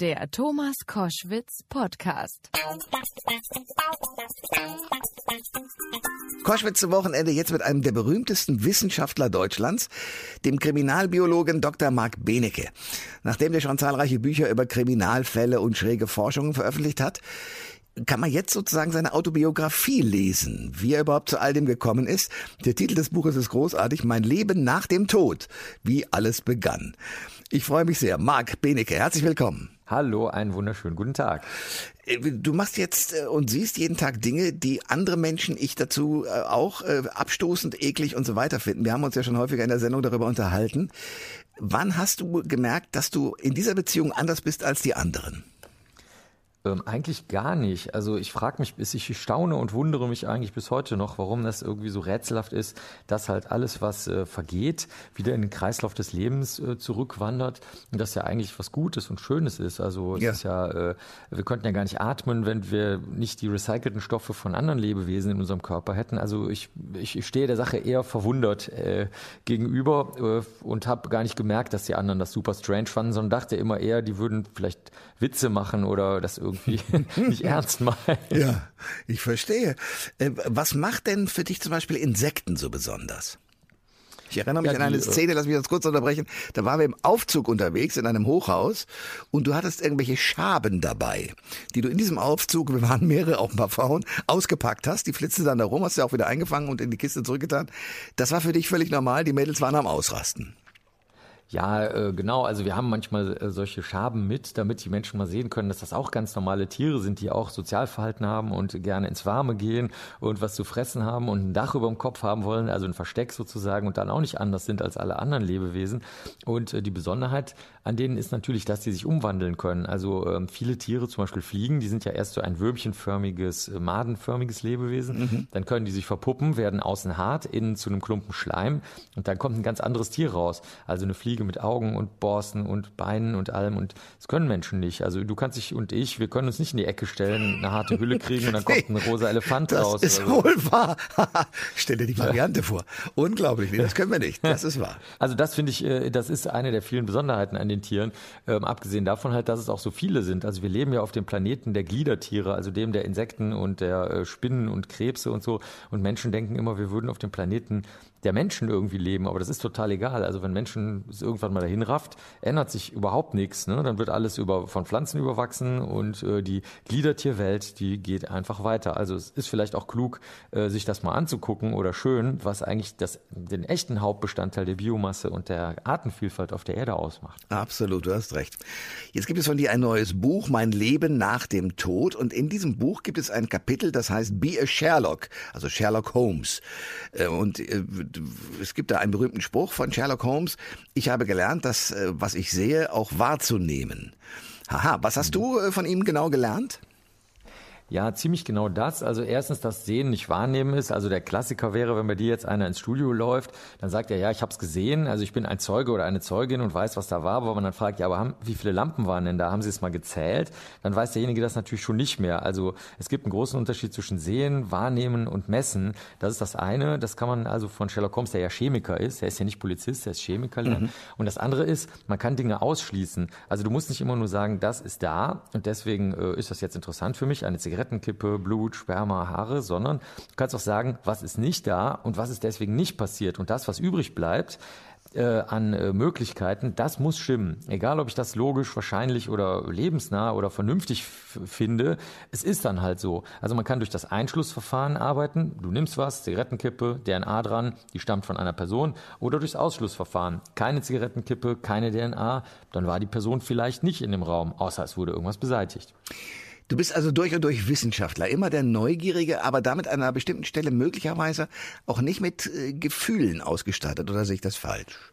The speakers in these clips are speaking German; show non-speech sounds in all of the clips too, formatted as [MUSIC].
Der Thomas Koschwitz Podcast. Koschwitz zum Wochenende jetzt mit einem der berühmtesten Wissenschaftler Deutschlands, dem Kriminalbiologen Dr. Marc Benecke. Nachdem der schon zahlreiche Bücher über Kriminalfälle und schräge Forschungen veröffentlicht hat, kann man jetzt sozusagen seine Autobiografie lesen, wie er überhaupt zu all dem gekommen ist. Der Titel des Buches ist großartig, Mein Leben nach dem Tod, wie alles begann. Ich freue mich sehr. Marc Benecke, herzlich willkommen. Hallo, einen wunderschönen guten Tag. Äh, du machst jetzt äh, und siehst jeden Tag Dinge, die andere Menschen, ich dazu äh, auch abstoßend, eklig und so weiter finden. Wir haben uns ja schon häufiger in der Sendung darüber unterhalten. Wann hast du gemerkt, dass du in dieser Beziehung anders bist als die anderen? Ähm, eigentlich gar nicht. Also ich frage mich, bis ich staune und wundere mich eigentlich bis heute noch, warum das irgendwie so rätselhaft ist, dass halt alles, was äh, vergeht, wieder in den Kreislauf des Lebens äh, zurückwandert und das ja eigentlich was Gutes und Schönes ist. Also es ja. ist ja, äh, wir könnten ja gar nicht atmen, wenn wir nicht die recycelten Stoffe von anderen Lebewesen in unserem Körper hätten. Also ich, ich, ich stehe der Sache eher verwundert äh, gegenüber äh, und habe gar nicht gemerkt, dass die anderen das super strange fanden, sondern dachte immer eher, die würden vielleicht Witze machen oder das irgendwie [LAUGHS] nicht ernst meinen. Ja, ich verstehe. Äh, was macht denn für dich zum Beispiel Insekten so besonders? Ich erinnere mich ja, an eine Szene, lass mich das kurz unterbrechen. Da waren wir im Aufzug unterwegs in einem Hochhaus und du hattest irgendwelche Schaben dabei, die du in diesem Aufzug, wir waren mehrere, auch ein paar Frauen, ausgepackt hast. Die flitzte dann da rum, hast du auch wieder eingefangen und in die Kiste zurückgetan. Das war für dich völlig normal. Die Mädels waren am Ausrasten. Ja, äh, genau. Also wir haben manchmal äh, solche Schaben mit, damit die Menschen mal sehen können, dass das auch ganz normale Tiere sind, die auch Sozialverhalten haben und gerne ins Warme gehen und was zu fressen haben und ein Dach über dem Kopf haben wollen, also ein Versteck sozusagen und dann auch nicht anders sind als alle anderen Lebewesen. Und äh, die Besonderheit an denen ist natürlich, dass sie sich umwandeln können. Also ähm, viele Tiere, zum Beispiel Fliegen, die sind ja erst so ein würmchenförmiges, madenförmiges Lebewesen. Mhm. Dann können die sich verpuppen, werden außen hart, innen zu einem Klumpen Schleim und dann kommt ein ganz anderes Tier raus. Also eine Fliege Fliege mit Augen und Borsten und Beinen und allem. Und das können Menschen nicht. Also du kannst dich und ich, wir können uns nicht in die Ecke stellen, eine harte Hülle [LAUGHS] kriegen und dann kommt ein rosa Elefant das raus. Das ist so. wohl wahr. [LAUGHS] Stell dir die Variante vor. Unglaublich. Nee, das können wir nicht. Das ist wahr. [LAUGHS] Also das finde ich, äh, das ist eine der vielen Besonderheiten an den Tieren. Ähm, abgesehen davon halt, dass es auch so viele sind. Also wir leben ja auf dem Planeten der Gliedertiere, also dem der Insekten und der äh, Spinnen und Krebse und so. Und Menschen denken immer, wir würden auf dem Planeten der Menschen irgendwie leben, aber das ist total egal. Also wenn Menschen es irgendwann mal dahin rafft, ändert sich überhaupt nichts. Ne? Dann wird alles über, von Pflanzen überwachsen und äh, die Gliedertierwelt, die geht einfach weiter. Also es ist vielleicht auch klug, äh, sich das mal anzugucken oder schön, was eigentlich das, den echten Hauptbestandteil der Biomasse und der Artenvielfalt auf der Erde ausmacht. Absolut, du hast recht. Jetzt gibt es von dir ein neues Buch, Mein Leben nach dem Tod. Und in diesem Buch gibt es ein Kapitel, das heißt Be a Sherlock, also Sherlock Holmes. Äh, und äh, es gibt da einen berühmten Spruch von Sherlock Holmes. Ich habe gelernt, das, äh, was ich sehe, auch wahrzunehmen. Haha, was hast du von ihm genau gelernt? Ja, ziemlich genau das. Also erstens, dass Sehen nicht wahrnehmen ist. Also der Klassiker wäre, wenn bei dir jetzt einer ins Studio läuft, dann sagt er, ja, ich habe es gesehen, also ich bin ein Zeuge oder eine Zeugin und weiß, was da war. Aber man dann fragt, ja, aber haben, wie viele Lampen waren denn da? Haben Sie es mal gezählt? Dann weiß derjenige das natürlich schon nicht mehr. Also es gibt einen großen Unterschied zwischen Sehen, Wahrnehmen und Messen. Das ist das eine. Das kann man also von Sherlock Holmes, der ja Chemiker ist, der ist ja nicht Polizist, der ist Chemiker. Mhm. Und das andere ist, man kann Dinge ausschließen. Also du musst nicht immer nur sagen, das ist da und deswegen äh, ist das jetzt interessant für mich, eine Zigarette Zigarettenkippe, Blut, Sperma, Haare, sondern du kannst auch sagen, was ist nicht da und was ist deswegen nicht passiert. Und das, was übrig bleibt, äh, an äh, Möglichkeiten, das muss stimmen. Egal, ob ich das logisch, wahrscheinlich oder lebensnah oder vernünftig finde, es ist dann halt so. Also man kann durch das Einschlussverfahren arbeiten. Du nimmst was, Zigarettenkippe, DNA dran, die stammt von einer Person, oder durchs Ausschlussverfahren. Keine Zigarettenkippe, keine DNA, dann war die Person vielleicht nicht in dem Raum, außer es wurde irgendwas beseitigt. Du bist also durch und durch Wissenschaftler, immer der Neugierige, aber damit an einer bestimmten Stelle möglicherweise auch nicht mit äh, Gefühlen ausgestattet, oder sehe ich das falsch?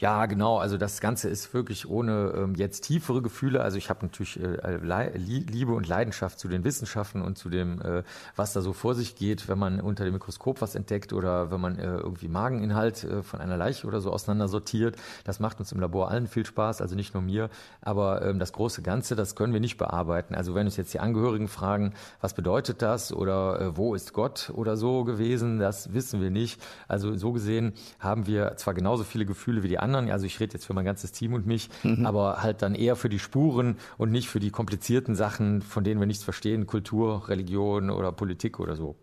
Ja, genau. Also das Ganze ist wirklich ohne ähm, jetzt tiefere Gefühle. Also ich habe natürlich äh, Liebe und Leidenschaft zu den Wissenschaften und zu dem, äh, was da so vor sich geht, wenn man unter dem Mikroskop was entdeckt oder wenn man äh, irgendwie Mageninhalt äh, von einer Leiche oder so auseinandersortiert. Das macht uns im Labor allen viel Spaß, also nicht nur mir. Aber ähm, das große Ganze, das können wir nicht bearbeiten. Also wenn uns jetzt die Angehörigen fragen, was bedeutet das oder äh, wo ist Gott oder so gewesen, das wissen wir nicht. Also so gesehen haben wir zwar genauso viele Gefühle wie die anderen, anderen. Also ich rede jetzt für mein ganzes Team und mich, mhm. aber halt dann eher für die Spuren und nicht für die komplizierten Sachen, von denen wir nichts verstehen, Kultur, Religion oder Politik oder so.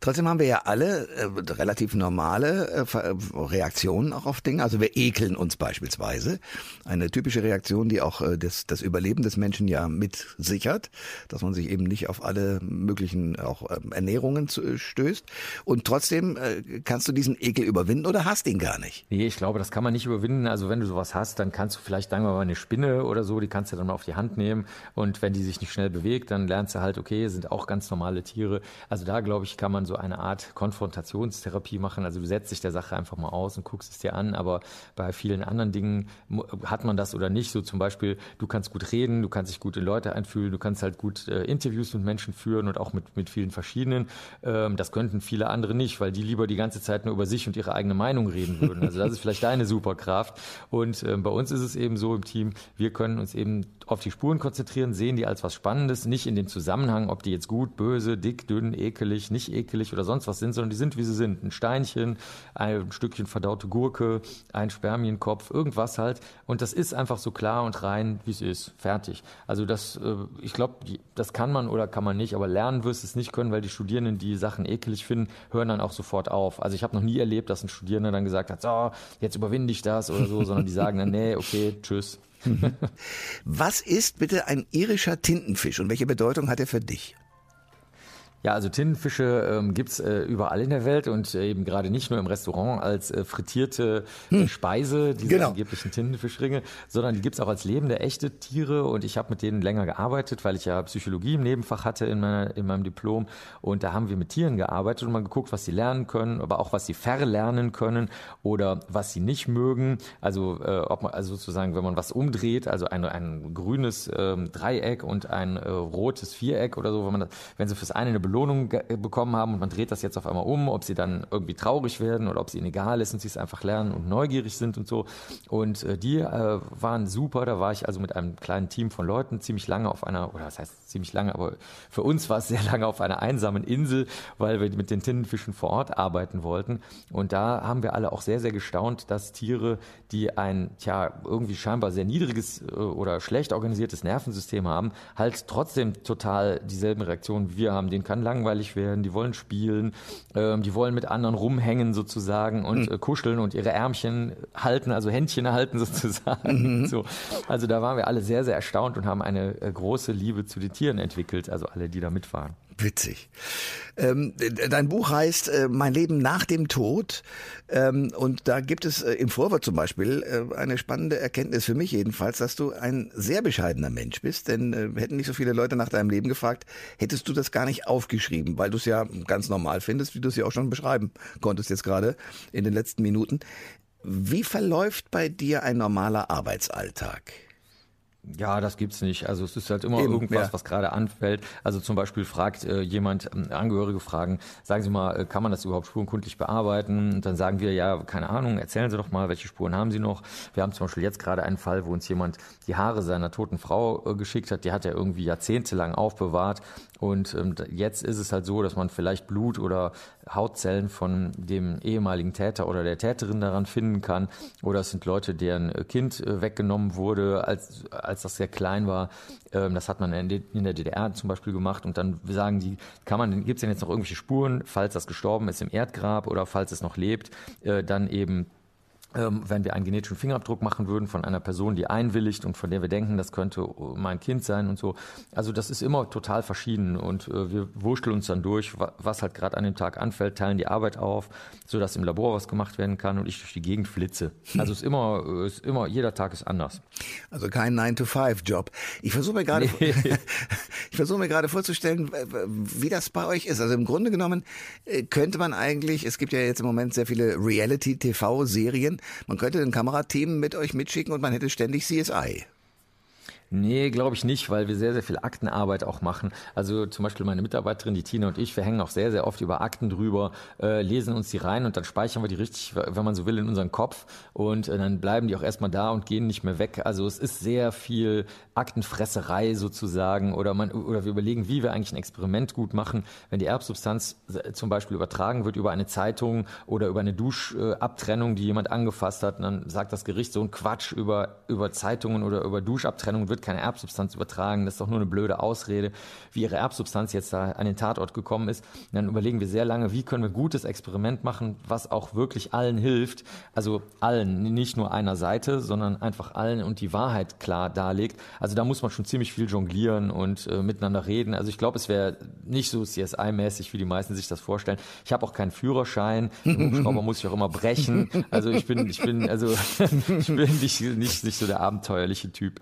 Trotzdem haben wir ja alle äh, relativ normale äh, äh Reaktionen auch auf Dinge. Also wir ekeln uns beispielsweise. Eine typische Reaktion, die auch äh, das, das Überleben des Menschen ja mit sichert, dass man sich eben nicht auf alle möglichen auch äh, Ernährungen zu, äh, stößt. Und trotzdem äh, kannst du diesen Ekel überwinden oder hast ihn gar nicht? Nee, ich glaube, das kann man nicht überwinden. Also wenn du sowas hast, dann kannst du vielleicht, sagen wir mal, eine Spinne oder so, die kannst du dann mal auf die Hand nehmen. Und wenn die sich nicht schnell bewegt, dann lernst du halt, okay, sind auch ganz normale Tiere. Also da, glaube ich, kann man so eine Art Konfrontationstherapie machen. Also du setzt dich der Sache einfach mal aus und guckst es dir an. Aber bei vielen anderen Dingen hat man das oder nicht. So zum Beispiel, du kannst gut reden, du kannst dich gut in Leute einfühlen, du kannst halt gut äh, Interviews mit Menschen führen und auch mit, mit vielen verschiedenen. Ähm, das könnten viele andere nicht, weil die lieber die ganze Zeit nur über sich und ihre eigene Meinung reden würden. Also das ist vielleicht deine Superkraft. Und äh, bei uns ist es eben so im Team, wir können uns eben auf die Spuren konzentrieren, sehen die als was Spannendes, nicht in dem Zusammenhang, ob die jetzt gut, böse, dick, dünn, ekelig, nicht ekelig oder sonst was sind, sondern die sind, wie sie sind. Ein Steinchen, ein Stückchen verdaute Gurke, ein Spermienkopf, irgendwas halt. Und das ist einfach so klar und rein, wie es ist. Fertig. Also das, äh, ich glaube, das kann man oder kann man nicht, aber lernen wirst du es nicht können, weil die Studierenden, die Sachen ekelig finden, hören dann auch sofort auf. Also ich habe noch nie erlebt, dass ein Studierender dann gesagt hat, so, jetzt überwinde ich das oder so, sondern die sagen dann, nee, okay, tschüss. [LAUGHS] Was ist bitte ein irischer Tintenfisch und welche Bedeutung hat er für dich? Ja, also Tintenfische ähm, gibt's äh, überall in der Welt und äh, eben gerade nicht nur im Restaurant als äh, frittierte äh, hm. Speise, diese genau. angeblichen Tintenfischringe, sondern die gibt's auch als lebende, echte Tiere und ich habe mit denen länger gearbeitet, weil ich ja Psychologie im Nebenfach hatte in, meiner, in meinem Diplom und da haben wir mit Tieren gearbeitet und mal geguckt, was sie lernen können, aber auch was sie verlernen können oder was sie nicht mögen. Also äh, ob man also sozusagen, wenn man was umdreht, also ein, ein grünes ähm, Dreieck und ein äh, rotes Viereck oder so, wenn man das, wenn sie fürs eine eine Belohnung bekommen haben und man dreht das jetzt auf einmal um, ob sie dann irgendwie traurig werden oder ob es ihnen egal ist und sie es einfach lernen und neugierig sind und so. Und äh, die äh, waren super. Da war ich also mit einem kleinen Team von Leuten ziemlich lange auf einer, oder das heißt ziemlich lange, aber für uns war es sehr lange auf einer einsamen Insel, weil wir mit den Tintenfischen vor Ort arbeiten wollten. Und da haben wir alle auch sehr, sehr gestaunt, dass Tiere, die ein, tja, irgendwie scheinbar sehr niedriges äh, oder schlecht organisiertes Nervensystem haben, halt trotzdem total dieselben Reaktionen wie wir haben. Den kann kann langweilig werden, die wollen spielen, ähm, die wollen mit anderen rumhängen sozusagen und mhm. äh, kuscheln und ihre Ärmchen halten, also Händchen halten [LAUGHS] sozusagen. Mhm. So. Also da waren wir alle sehr, sehr erstaunt und haben eine äh, große Liebe zu den Tieren entwickelt, also alle, die da mitfahren. Witzig. Ähm, dein Buch heißt äh, Mein Leben nach dem Tod. Ähm, und da gibt es äh, im Vorwort zum Beispiel äh, eine spannende Erkenntnis für mich jedenfalls, dass du ein sehr bescheidener Mensch bist. Denn äh, hätten nicht so viele Leute nach deinem Leben gefragt, hättest du das gar nicht aufgeschrieben, weil du es ja ganz normal findest, wie du es ja auch schon beschreiben konntest jetzt gerade in den letzten Minuten. Wie verläuft bei dir ein normaler Arbeitsalltag? Ja, das gibt's nicht. Also es ist halt immer Eben, irgendwas, ja. was gerade anfällt. Also zum Beispiel fragt äh, jemand, äh, Angehörige fragen, sagen Sie mal, äh, kann man das überhaupt spurenkundlich bearbeiten? Und dann sagen wir, ja, keine Ahnung, erzählen Sie doch mal, welche Spuren haben Sie noch? Wir haben zum Beispiel jetzt gerade einen Fall, wo uns jemand die Haare seiner toten Frau äh, geschickt hat. Die hat er irgendwie jahrzehntelang aufbewahrt. Und ähm, jetzt ist es halt so, dass man vielleicht Blut oder Hautzellen von dem ehemaligen Täter oder der Täterin daran finden kann. Oder es sind Leute, deren Kind äh, weggenommen wurde, als als das sehr klein war. Ähm, das hat man in der DDR zum Beispiel gemacht und dann sagen die, kann man, gibt es denn jetzt noch irgendwelche Spuren, falls das gestorben ist im Erdgrab oder falls es noch lebt, äh, dann eben ähm, wenn wir einen genetischen Fingerabdruck machen würden von einer Person, die einwilligt und von der wir denken, das könnte mein Kind sein und so. Also das ist immer total verschieden und äh, wir wurschteln uns dann durch, was halt gerade an dem Tag anfällt, teilen die Arbeit auf, so dass im Labor was gemacht werden kann und ich durch die Gegend flitze. Also es ist immer, äh, ist immer, jeder Tag ist anders. Also kein 9-to-5-Job. Ich versuche mir gerade, [LAUGHS] nee. [LAUGHS] ich versuche mir gerade vorzustellen, wie das bei euch ist. Also im Grunde genommen äh, könnte man eigentlich, es gibt ja jetzt im Moment sehr viele Reality-TV-Serien, man könnte ein Kamerateam mit euch mitschicken und man hätte ständig CSI. Nee, glaube ich nicht, weil wir sehr, sehr viel Aktenarbeit auch machen. Also zum Beispiel meine Mitarbeiterin, die Tina und ich, wir hängen auch sehr, sehr oft über Akten drüber, äh, lesen uns die rein und dann speichern wir die richtig, wenn man so will, in unseren Kopf und äh, dann bleiben die auch erstmal da und gehen nicht mehr weg. Also es ist sehr viel Aktenfresserei sozusagen oder man oder wir überlegen, wie wir eigentlich ein Experiment gut machen, wenn die Erbsubstanz äh, zum Beispiel übertragen wird über eine Zeitung oder über eine Duschabtrennung, die jemand angefasst hat, und dann sagt das Gericht so ein Quatsch über über Zeitungen oder über Duschabtrennungen wird wird keine Erbsubstanz übertragen, das ist doch nur eine blöde Ausrede, wie ihre Erbsubstanz jetzt da an den Tatort gekommen ist. Und dann überlegen wir sehr lange, wie können wir gutes Experiment machen, was auch wirklich allen hilft. Also allen, nicht nur einer Seite, sondern einfach allen und die Wahrheit klar darlegt. Also da muss man schon ziemlich viel jonglieren und äh, miteinander reden. Also ich glaube, es wäre nicht so CSI-mäßig, wie die meisten sich das vorstellen. Ich habe auch keinen Führerschein. Hubschrauber muss ich auch immer brechen. Also ich bin, ich bin, also [LAUGHS] ich bin nicht, nicht, nicht so der abenteuerliche Typ.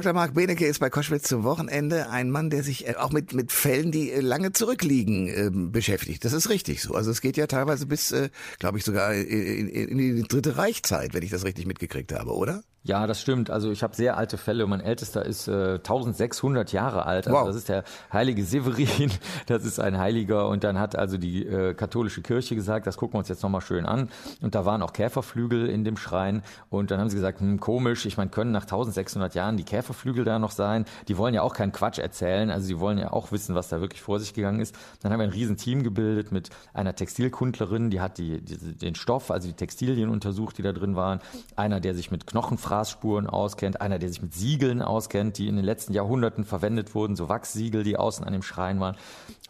Dr. Marc Benecke ist bei Koschwitz zum Wochenende ein Mann, der sich äh, auch mit, mit Fällen, die äh, lange zurückliegen, äh, beschäftigt. Das ist richtig so. Also es geht ja teilweise bis, äh, glaube ich, sogar in, in, in die dritte Reichszeit, wenn ich das richtig mitgekriegt habe, oder? Ja, das stimmt. Also ich habe sehr alte Fälle. Mein ältester ist äh, 1600 Jahre alt. Also wow. Das ist der heilige Severin. [LAUGHS] Das ist ein Heiliger. Und dann hat also die äh, katholische Kirche gesagt, das gucken wir uns jetzt nochmal schön an. Und da waren auch Käferflügel in dem Schrein. Und dann haben sie gesagt, hm, komisch. Ich meine, können nach 1600 Jahren die Käferflügel da noch sein? Die wollen ja auch keinen Quatsch erzählen. Also sie wollen ja auch wissen, was da wirklich vor sich gegangen ist. Dann haben wir ein riesen Team gebildet mit einer Textilkundlerin, die hat die, die den Stoff, also die Textilien untersucht, die da drin waren. Einer, der sich mit Knochen Fraßspuren auskennt, einer, der sich mit Siegeln auskennt, die in den letzten Jahrhunderten verwendet wurden, so Wachssiegel, die außen an dem Schrein waren.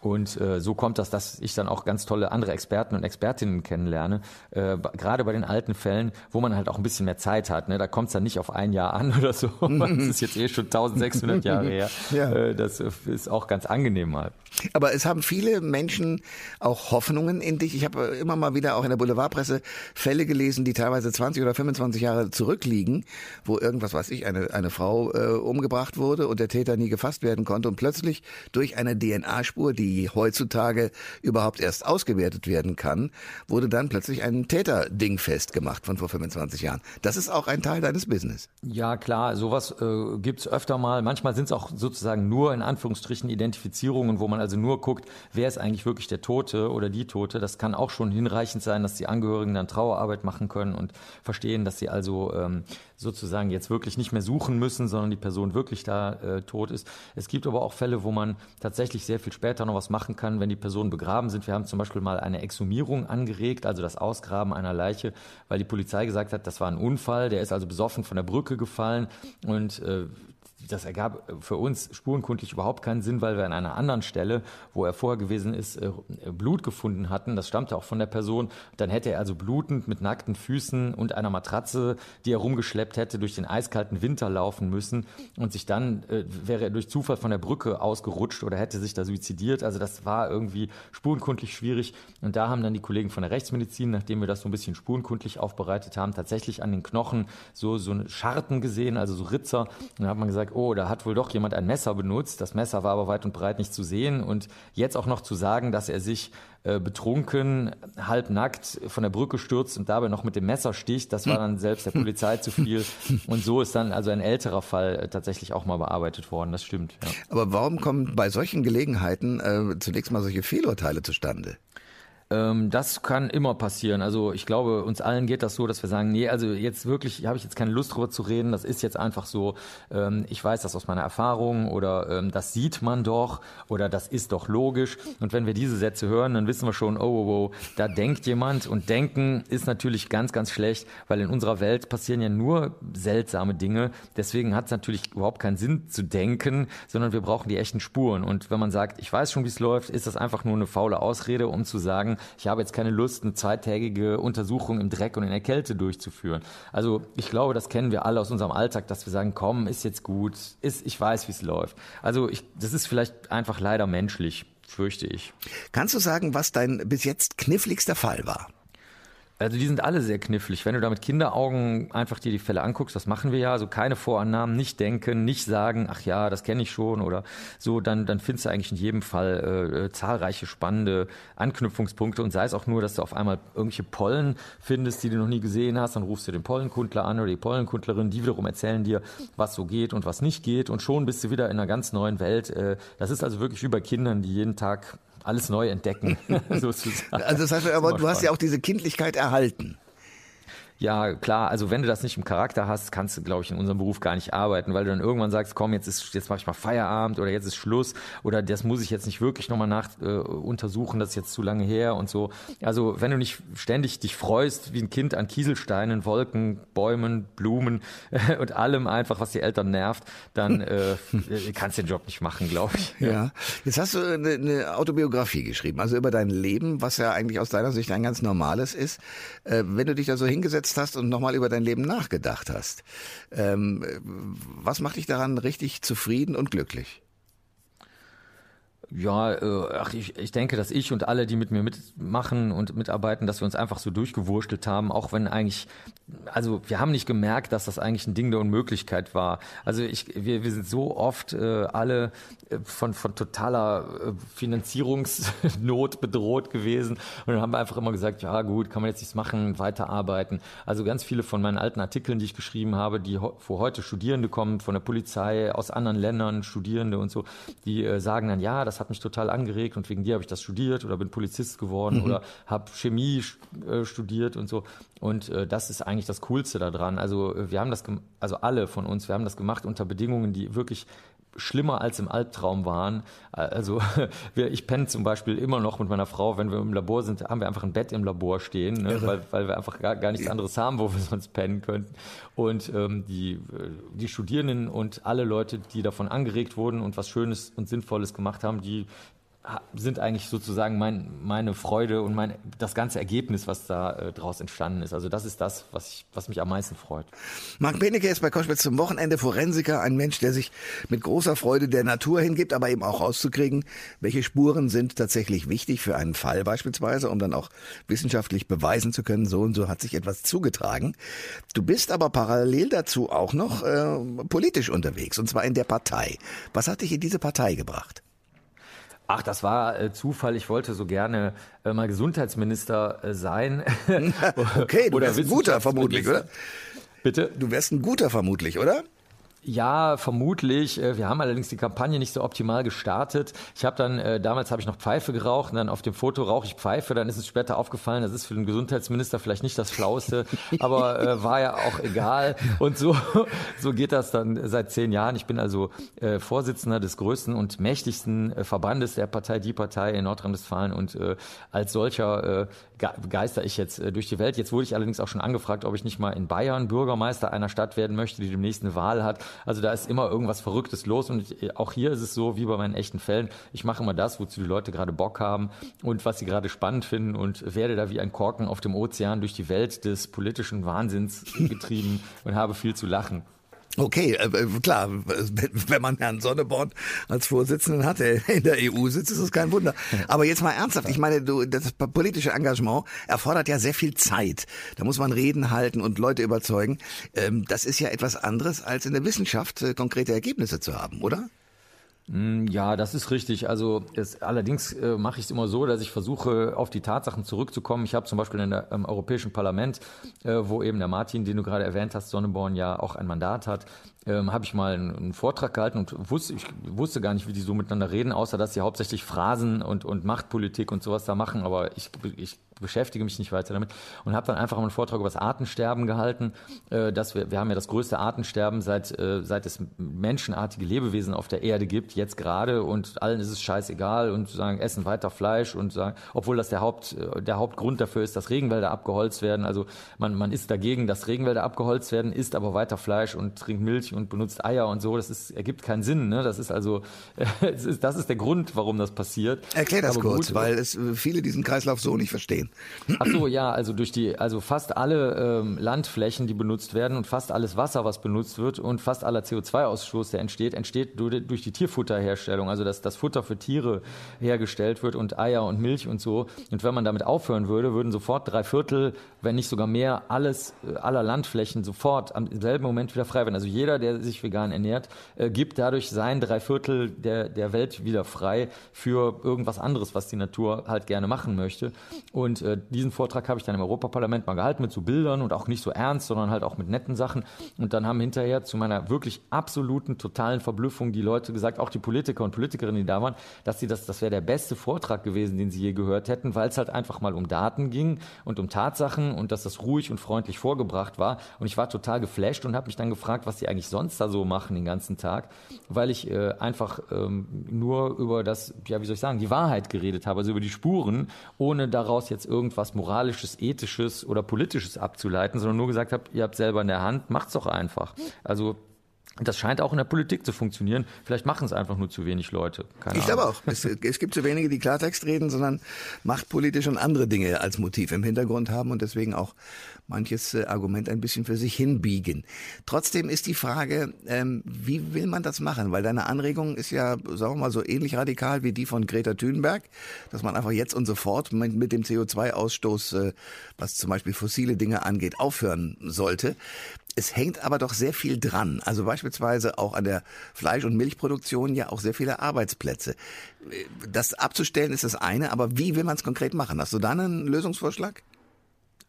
Und äh, so kommt das, dass ich dann auch ganz tolle andere Experten und Expertinnen kennenlerne, äh, gerade bei den alten Fällen, wo man halt auch ein bisschen mehr Zeit hat. Ne? Da kommt es dann nicht auf ein Jahr an [LAUGHS] oder so. das ist jetzt eh schon 1600 Jahre her. [LAUGHS] Ja. Äh, das ist auch ganz angenehm mal. Aber es haben viele Menschen auch Hoffnungen in dich. Ich habe immer mal wieder auch in der Boulevardpresse Fälle gelesen, die teilweise 20 oder 25 Jahre zurückliegen, wo irgendwas, weiß ich, eine, eine Frau äh, umgebracht wurde und der Täter nie gefasst werden konnte und plötzlich durch eine DNA-Spur, die heutzutage überhaupt erst ausgewertet werden kann, wurde dann plötzlich ein Täter-Ding festgemacht von vor 25 Jahren. Das ist auch ein Teil deines Business. Ja, klar, sowas äh, gibt's öfter mal. Manchmal sind es auch sozusagen nur in Anführungsstrichen Identifizierungen, wo man also nur guckt, wer ist eigentlich wirklich der Tote oder die Tote. Das kann auch schon hinreichend sein, dass die Angehörigen dann Trauerarbeit machen können und verstehen, dass sie also ähm, sozusagen jetzt wirklich nicht mehr suchen müssen, sondern die Person wirklich da äh, tot ist. Es gibt aber auch Fälle, wo man tatsächlich sehr viel später noch was machen kann, wenn die Personen begraben sind. Wir haben zum Beispiel mal eine Exhumierung angeregt, also das Ausgraben einer Leiche, weil die Polizei gesagt hat, das war ein Unfall, der ist also besoffen von der Brücke gefallen und äh, das ergab für uns spurenkundlich überhaupt keinen Sinn, weil wir an einer anderen Stelle, wo er vorher gewesen ist, äh, Blut gefunden hatten. Das stammte auch von der Person. Dann hätte er also blutend mit nackten Füßen und einer Matratze, die er rumgeschleppt hätte, durch den eiskalten Winter laufen müssen und sich dann äh, wäre er durch Zufall von der Brücke ausgerutscht oder hätte sich da suizidiert. Also das war irgendwie spurenkundlich schwierig. Und da haben dann die Kollegen von der Rechtsmedizin, nachdem wir das so ein bisschen spurenkundlich aufbereitet haben, tatsächlich an den Knochen so so Scharten gesehen, also so Ritzer. Und da hat man gesagt, oh, da hat wohl doch jemand ein Messer benutzt. Das Messer war aber weit und breit nicht zu sehen. Und jetzt auch noch zu sagen, dass er sich äh, betrunken, halbnackt von der Brücke stürzt und dabei noch mit dem Messer sticht, das war dann selbst der Polizei zu viel. [LAUGHS] Und so ist dann also ein älterer Fall äh, tatsächlich auch mal bearbeitet worden. Das stimmt. Ja. Aber warum kommen bei solchen Gelegenheiten äh, zunächst mal solche Fehlurteile zustande? Ähm, das kann immer passieren. Also ich glaube, uns allen geht das so, dass wir sagen, nee, also jetzt wirklich habe ich jetzt keine Lust drüber zu reden. Das ist jetzt einfach so. Ähm, ich weiß das aus meiner Erfahrung oder ähm, das sieht man doch oder das ist doch logisch. Und wenn wir diese Sätze hören, dann wissen wir schon, oh, oh, oh, da denkt jemand. Und denken ist natürlich ganz, ganz schlecht, weil in unserer Welt passieren ja nur seltsame Dinge. Deswegen hat es natürlich überhaupt keinen Sinn zu denken, sondern wir brauchen die echten Spuren. Und wenn man sagt, ich weiß schon, wie es läuft, ist das einfach nur eine faule Ausrede, um zu sagen, ich habe jetzt keine Lust, eine zweitägige Untersuchung im Dreck und in der Kälte durchzuführen. Also ich glaube, das kennen wir alle aus unserem Alltag, dass wir sagen, komm, ist jetzt gut, ist, ich weiß, wie es läuft. Also ich, das ist vielleicht einfach leider menschlich, fürchte ich. Kannst du sagen, was dein bis jetzt kniffligster Fall war? Also die sind alle sehr knifflig. Wenn du da mit Kinderaugen einfach dir die Fälle anguckst, das machen wir ja, also keine Vorannahmen, nicht denken, nicht sagen, ach ja, das kenne ich schon oder so, dann, dann findest du eigentlich in jedem Fall äh, zahlreiche spannende Anknüpfungspunkte und sei es auch nur, dass du auf einmal irgendwelche Pollen findest, die du noch nie gesehen hast, dann rufst du den Pollenkundler an oder die Pollenkundlerin, die wiederum erzählen dir, was so geht und was nicht geht und schon bist du wieder in einer ganz neuen Welt. Äh, das ist also wirklich bei Kindern, die jeden Tag alles neu entdecken, [LAUGHS] sozusagen. Also das heißt aber, du hast ja auch diese Kindlichkeit erhalten. Ja, klar, also wenn du das nicht im Charakter hast, kannst du, glaube ich, in unserem Beruf gar nicht arbeiten, weil du dann irgendwann sagst, komm, jetzt ist, jetzt mache ich mal Feierabend oder jetzt ist Schluss oder das muss ich jetzt nicht wirklich nochmal nach äh, untersuchen, das ist jetzt zu lange her und so. Also wenn du nicht ständig dich freust wie ein Kind an Kieselsteinen, Wolken, Bäumen, Blumen äh, [LAUGHS] und allem einfach, was die Eltern nervt, dann äh, kannst du den Job nicht machen, glaube ich. Ja. Jetzt hast du eine, eine, Autobiografie geschrieben, also über dein Leben, was ja eigentlich aus deiner Sicht ein ganz normales ist. Äh, wenn du dich da so hingesetzt hingesetzt hast und nochmal über dein Leben nachgedacht hast. Ähm, was macht dich daran richtig zufrieden und glücklich? Ja, äh, ach, ich, ich denke, dass ich und alle, die mit mir mitmachen und mitarbeiten, dass wir uns einfach so durchgewurschtelt haben, auch wenn eigentlich, also wir haben nicht gemerkt, dass das eigentlich ein Ding der Unmöglichkeit war. Also ich, wir, wir sind so oft äh, alle äh, von, von totaler äh, Finanzierungsnot [LAUGHS] bedroht gewesen und dann haben wir einfach immer gesagt, ja gut, kann man jetzt nichts machen, weiterarbeiten. Also ganz viele von meinen alten Artikeln, die ich geschrieben habe, die wo heute Studierende kommen, von der Polizei, aus anderen Ländern, Studierende und so, die äh, sagen dann, ja, das hat mich total angeregt und wegen dir habe ich das studiert oder bin Polizist geworden mhm. oder habe Chemie äh, studiert und so. Und äh, das ist eigentlich das Coolste daran. Also äh, wir haben das, also alle von uns, wir haben das gemacht unter Bedingungen, die wirklich schlimmer als im Albtraum waren. Also [LAUGHS] ich penne zum Beispiel immer noch mit meiner Frau, wenn wir im Labor sind, haben wir einfach ein Bett im Labor stehen, ne, weil, weil wir einfach gar, gar nichts anderes haben, wo wir [LAUGHS] sonst pennen könnten. Und ähm, die, äh, die Studierenden und alle Leute, die davon angeregt wurden und was Schönes und Sinnvolles gemacht haben, die sind eigentlich sozusagen mein, meine Freude und mein, das ganze Ergebnis, was da äh, daraus entstanden ist. Also das ist das, was, ich, was mich am meisten freut. Marc Benecke ist bei Koschwitz zum Wochenende Forensiker, ein Mensch, der sich mit großer Freude der Natur hingibt, aber eben auch rauszukriegen, welche Spuren sind tatsächlich wichtig für einen Fall beispielsweise, um dann auch wissenschaftlich beweisen zu können, so und so hat sich etwas zugetragen. Du bist aber parallel dazu auch noch äh, politisch unterwegs, und zwar in der Partei. Was hat dich in diese Partei gebracht? Ach, das war äh, Zufall. Ich wollte so gerne äh, mal Gesundheitsminister äh, sein. [LAUGHS] okay, du wärst ein guter vermutlich, oder? Bitte? Du wärst ein guter vermutlich, oder? Ja, vermutlich. Äh, wir haben allerdings die Kampagne nicht so optimal gestartet. Ich habe dann, äh, damals habe ich noch Pfeife geraucht und dann auf dem Foto rauche ich Pfeife. Dann ist es später aufgefallen, das ist für den Gesundheitsminister vielleicht nicht das Schlauste, [LAUGHS] aber äh, war ja auch egal. Und so, so geht das dann seit zehn Jahren. Ich bin also äh, Vorsitzender des größten und mächtigsten äh, Verbandes der Partei, die Partei in Nordrhein-Westfalen und äh, als solcher äh, geister ich jetzt äh, durch die Welt. Jetzt wurde ich allerdings auch schon angefragt, ob ich nicht mal in Bayern Bürgermeister einer Stadt werden möchte, die demnächst eine Wahl hat. Also da ist immer irgendwas Verrücktes los und ich, auch hier ist es so wie bei meinen echten Fällen. Ich mache immer das, wozu die Leute gerade Bock haben und was sie gerade spannend finden und werde da wie ein Korken auf dem Ozean durch die Welt des politischen Wahnsinns getrieben [LAUGHS] und habe viel zu lachen. Okay, äh, äh, klar, wenn man Herrn Sonneborn als Vorsitzenden hat, der in der EU sitzt, ist das kein Wunder. Aber jetzt mal ernsthaft, ich meine, du, das politische Engagement erfordert ja sehr viel Zeit. Da muss man Reden halten und Leute überzeugen. Ähm, das ist ja etwas anderes, als in der Wissenschaft äh, konkrete Ergebnisse zu haben, oder? Mm, ja, das ist richtig. Also es, allerdings äh, mache ich es immer so, dass ich versuche, auf die Tatsachen zurückzukommen. Ich habe zum Beispiel in der, im Europäischen Parlament, äh, wo eben der Martin, den du gerade erwähnt hast, Sonneborn ja auch ein Mandat hat, ähm, habe ich mal einen, einen, Vortrag gehalten und wusste, ich wusste gar nicht, wie die so miteinander reden, außer dass sie hauptsächlich Phrasen und, und Machtpolitik und sowas da machen. Aber ich, ich beschäftige mich nicht weiter damit und habe dann einfach mal einen Vortrag über das Artensterben gehalten. Äh, dass wir, wir haben ja das größte Artensterben seit, äh, seit es menschenartige Lebewesen auf der Erde gibt, jetzt gerade und allen ist es scheißegal und sagen, essen weiter Fleisch und sagen, obwohl das der Haupt, äh, der Hauptgrund dafür ist, dass Regenwälder abgeholzt werden. Also man, man ist dagegen, dass Regenwälder abgeholzt werden, isst aber weiter Fleisch und trinkt Milch und benutzt Eier und so. Das ist, ergibt keinen Sinn. Ne? Das ist also, [LAUGHS] das ist, das ist der Grund, warum das passiert. Erklär das aber kurz, gut, weil es viele diesen Kreislauf so nicht verstehen. Ach so, ja, also durch die, also fast alle ähm, Landflächen, die benutzt werden und fast alles Wasser, was benutzt wird und fast aller CO2-Ausstoß, der entsteht, entsteht durch die Tierfutterherstellung. Also dass das Futter für Tiere hergestellt wird und Eier und Milch und so. Und wenn man damit aufhören würde, würden sofort drei Viertel, wenn nicht sogar mehr, alles äh, aller Landflächen sofort am selben Moment wieder frei werden. Also jeder, der sich vegan ernährt, äh, gibt dadurch sein Dreiviertel der, der Welt wieder frei für irgendwas anderes, was die Natur halt gerne machen möchte. Und äh, diesen Vortrag habe ich dann im Europaparlament mal gehalten mit so Bildern und auch nicht so ernst, sondern halt auch mit netten Sachen. Und dann haben hinterher zu meiner wirklich absoluten, totalen Verblüffung die Leute gesagt, auch die Politiker und Politikerinnen, die da waren, dass sie das, das wäre der beste Vortrag gewesen, den sie je gehört hätten, weil es halt einfach mal um Daten ging und um Tatsachen und dass das ruhig und freundlich vorgebracht war. Und ich war total geflasht und habe mich dann gefragt, was sie eigentlich sonst da so machen den ganzen Tag, weil ich äh, einfach ähm, nur über das, ja, wie soll ich sagen, die Wahrheit geredet habe, also über die Spuren, ohne daraus jetzt irgendwas Moralisches, Ethisches oder Politisches abzuleiten, sondern nur gesagt habe, ihr habt selber in der Hand, macht's doch einfach. Also das scheint auch in der Politik zu funktionieren. Vielleicht machen es einfach nur zu wenig Leute. Keine ich glaube auch. Es, es, gibt zu wenige, die Klartext reden, sondern machtpolitisch und andere Dinge als Motiv im Hintergrund haben und deswegen auch manches äh, Argument ein bisschen für sich hinbiegen. Trotzdem ist die Frage, ähm, wie will man das machen? Weil deine Anregung ist ja, sagen wir mal, so ähnlich radikal wie die von Greta Thunberg, dass man einfach jetzt und sofort mit, mit dem CO2-Ausstoß, äh, was zum Beispiel fossile Dinge angeht, aufhören sollte. Es hängt aber doch sehr viel dran. Also beispielsweise auch an der Fleisch- und Milchproduktion ja auch sehr viele Arbeitsplätze. Das abzustellen ist das eine, aber wie will man es konkret machen? Hast du da einen Lösungsvorschlag?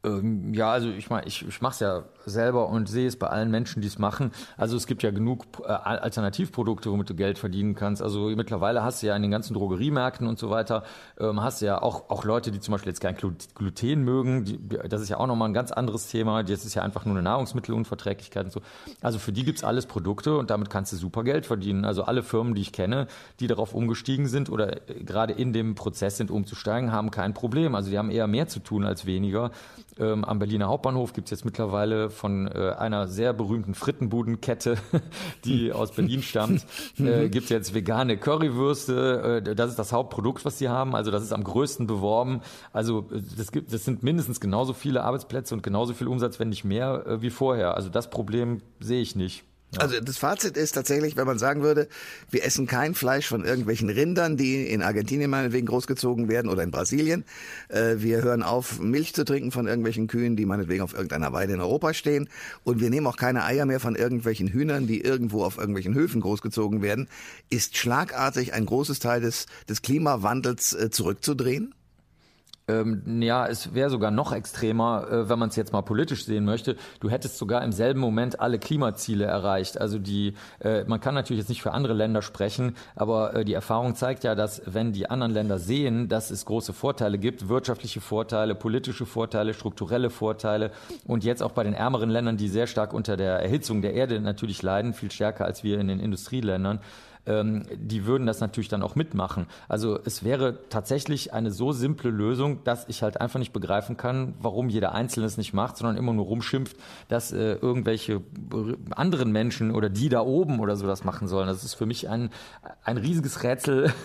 Ähm, ja, also ich meine, ich, ich mache es ja selber und sehe es bei allen Menschen, die es machen. Also es gibt ja genug äh, Alternativprodukte, womit du Geld verdienen kannst. Also mittlerweile hast du ja in den ganzen Drogeriemärkten und so weiter, ähm, hast du ja auch, auch Leute, die zum Beispiel jetzt kein Gluten mögen. Die, das ist ja auch nochmal ein ganz anderes Thema. Das ist ja einfach nur eine Nahrungsmittelunverträglichkeit und so. Also für die gibt's alles Produkte und damit kannst du super Geld verdienen. Also alle Firmen, die ich kenne, die darauf umgestiegen sind oder äh, gerade in dem Prozess sind, umzusteigen, haben kein Problem. Also die haben eher mehr zu tun als weniger. Ähm, am Berliner Hauptbahnhof gibt es jetzt mittlerweile von äh, einer sehr berühmten Frittenbudenkette, [LAUGHS] die aus Berlin stammt, [LAUGHS] äh, gibt es jetzt vegane Currywürste. Äh, das ist das Hauptprodukt, was sie haben. Also das ist am größten beworben. Also äh, das, gibt, das sind mindestens genauso viele Arbeitsplätze und genauso viel Umsatz, wenn nicht mehr, äh, wie vorher. Also das Problem sehe ich nicht. Also das Fazit ist tatsächlich, wenn man sagen würde, wir essen kein Fleisch von irgendwelchen Rindern, die in Argentinien meinetwegen großgezogen werden oder in Brasilien. Äh, wir hören auf, Milch zu trinken von irgendwelchen Kühen, die meinetwegen auf irgendeiner Weide in Europa stehen. Und wir nehmen auch keine Eier mehr von irgendwelchen Hühnern, die irgendwo auf irgendwelchen Höfen großgezogen werden. Ist schlagartig ein großes Teil des, des Klimawandels äh, zurückzudrehen? Ähm, ja, es wäre sogar noch extremer, äh, wenn man es jetzt mal politisch sehen möchte. Du hättest sogar im selben Moment alle Klimaziele erreicht. Also die, äh, man kann natürlich jetzt nicht für andere Länder sprechen, aber äh, die Erfahrung zeigt ja, dass wenn die anderen Länder sehen, dass es große Vorteile gibt, wirtschaftliche Vorteile, politische Vorteile, strukturelle Vorteile und jetzt auch bei den ärmeren Ländern, die sehr stark unter der Erhitzung der Erde natürlich leiden, viel stärker als wir in den Industrieländern, ähm, die würden das natürlich dann auch mitmachen. Also es wäre tatsächlich eine so simple Lösung, dass ich halt einfach nicht begreifen kann, warum jeder Einzelne es nicht macht, sondern immer nur rumschimpft, dass äh, irgendwelche anderen Menschen oder die da oben oder so das machen sollen. Das ist für mich ein, ein riesiges Rätsel. [LAUGHS]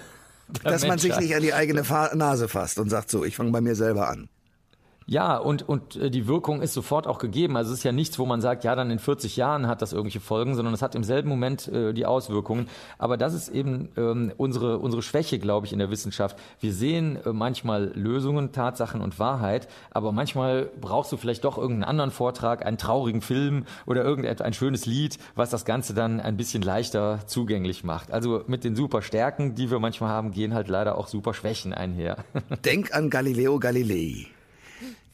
Dass man sich nicht an die eigene Nase fasst und sagt so, ich fange bei mir selber an. Ja, und, und äh, die Wirkung ist sofort auch gegeben. Also es ist ja nichts, wo man sagt, ja, dann in 40 Jahren hat das irgendwelche Folgen, sondern es hat im selben Moment äh, die Auswirkungen. Aber das ist eben ähm, unsere, unsere Schwäche, glaube ich, in der Wissenschaft. Wir sehen äh, manchmal Lösungen, Tatsachen und Wahrheit, aber manchmal brauchst du vielleicht doch irgendeinen anderen Vortrag, einen traurigen Film oder irgendein schönes Lied, was das Ganze dann ein bisschen leichter zugänglich macht. Also mit den super Stärken, die wir manchmal haben, gehen halt leider auch super Schwächen einher. [LAUGHS] Denk an Galileo Galilei.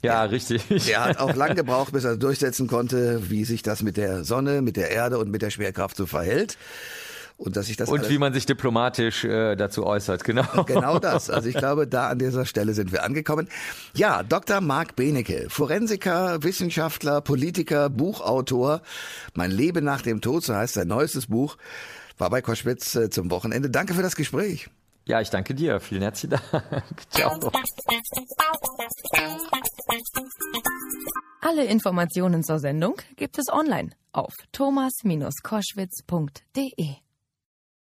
Ja, richtig. Er hat auch lang gebraucht, bis er durchsetzen konnte, wie sich das mit der Sonne, mit der Erde und mit der Schwerkraft so verhält. Und, dass sich das und wie man sich diplomatisch äh, dazu äußert, genau. Genau das. Also ich [LAUGHS] glaube, da an dieser Stelle sind wir angekommen. Ja, Dr. Marc Benecke, Forensiker, Wissenschaftler, Politiker, Buchautor. Mein Leben nach dem Tod, so heißt sein neuestes Buch, war bei Koschwitz äh, zum Wochenende. Danke für das Gespräch. Ja, ich danke dir. Vielen herzlichen Dank. [LAUGHS] Ciao. Alle Informationen zur Sendung gibt es online auf thomas-koschwitz.de.